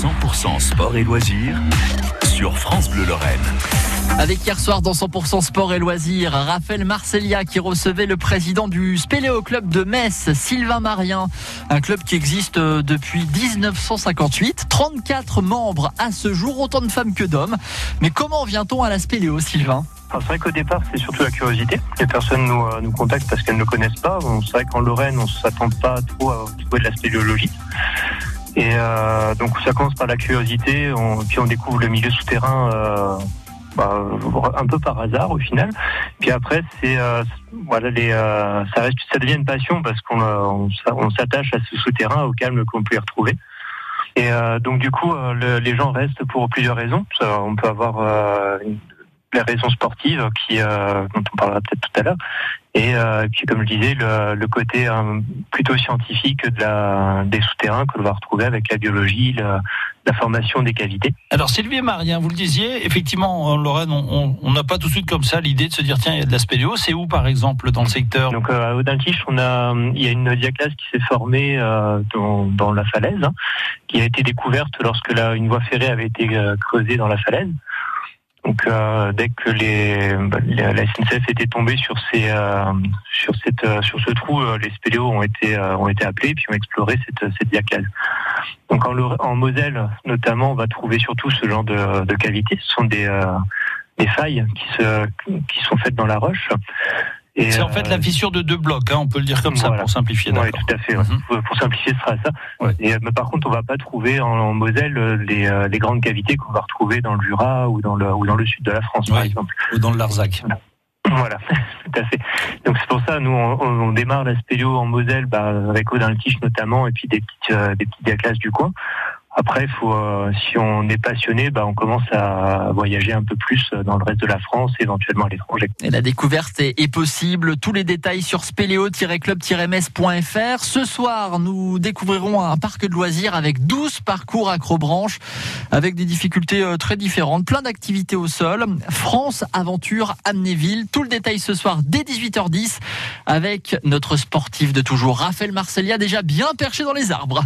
100% sport et loisirs sur France Bleu Lorraine. Avec hier soir dans 100% sport et loisirs, Raphaël Marcellia qui recevait le président du Spéléo Club de Metz, Sylvain Marien, un club qui existe euh, depuis 1958, 34 membres à ce jour, autant de femmes que d'hommes. Mais comment vient-on à la Spéléo, Sylvain? C'est vrai qu'au départ, c'est surtout la curiosité. Les personnes nous, euh, nous contactent parce qu'elles ne connaissent pas. c'est vrai qu'en Lorraine, on ne s'attend pas trop à trouver de la spéléologie. Et euh, donc ça commence par la curiosité, puis on découvre le milieu souterrain euh, bah, un peu par hasard au final. Puis après, c'est euh, voilà, les, euh, ça reste, ça devient une passion parce qu'on on, on s'attache à ce souterrain au calme qu'on peut y retrouver. Et donc du coup, les gens restent pour plusieurs raisons. on peut avoir une les raisons sportives qui, euh, dont on parlera peut-être tout à l'heure. Et euh, puis, comme je disais, le, le côté euh, plutôt scientifique de la, des souterrains que l'on va retrouver avec la biologie, la, la, formation des cavités. Alors, Sylvie et Marie, vous le disiez, effectivement, en Lorraine, on n'a pas tout de suite comme ça l'idée de se dire, tiens, il y a de la spéléo. C'est où, par exemple, dans le secteur? Donc, à Audintiche, on a, il y a une diaclasse qui s'est formée dans, dans, la falaise, hein, qui a été découverte lorsque la, une voie ferrée avait été creusée dans la falaise. Donc euh, dès que les, bah, la SNCF était tombée sur ces euh, sur cette euh, sur ce trou, les spéléos ont été ont été appelés puis ont exploré cette cette diaclase. Donc en, en, Moselle notamment, on va trouver surtout ce genre de, de cavités. Ce sont des des failles qui se qui sont faites dans la roche. C'est en fait la euh, fissure de deux blocs, hein, on peut le dire comme ça pour simplifier. Oui, tout à fait. Mhm. Pour simplifier, ce sera ça. Et, euh, mais par contre, on va pas trouver en, Moselle euh, les, les, grandes cavités qu'on va retrouver dans le Jura ou dans le, ou dans le sud de la France, par exemple. Ou dans le Larzac. Voilà. tout à fait. Donc c'est pour ça, nous, on, on démarre la spéléo en Moselle, bah, avec Odin notamment, et puis des petites, des petites du coin. Après, faut, euh, si on est passionné, bah, on commence à voyager un peu plus dans le reste de la France, éventuellement à l'étranger. Et la découverte est, possible. Tous les détails sur spéléo-club-ms.fr. Ce soir, nous découvrirons un parc de loisirs avec 12 parcours acrobranches, avec des difficultés euh, très différentes, plein d'activités au sol. France Aventure Amnéville. Tout le détail ce soir dès 18h10 avec notre sportif de toujours, Raphaël Marcelia, déjà bien perché dans les arbres.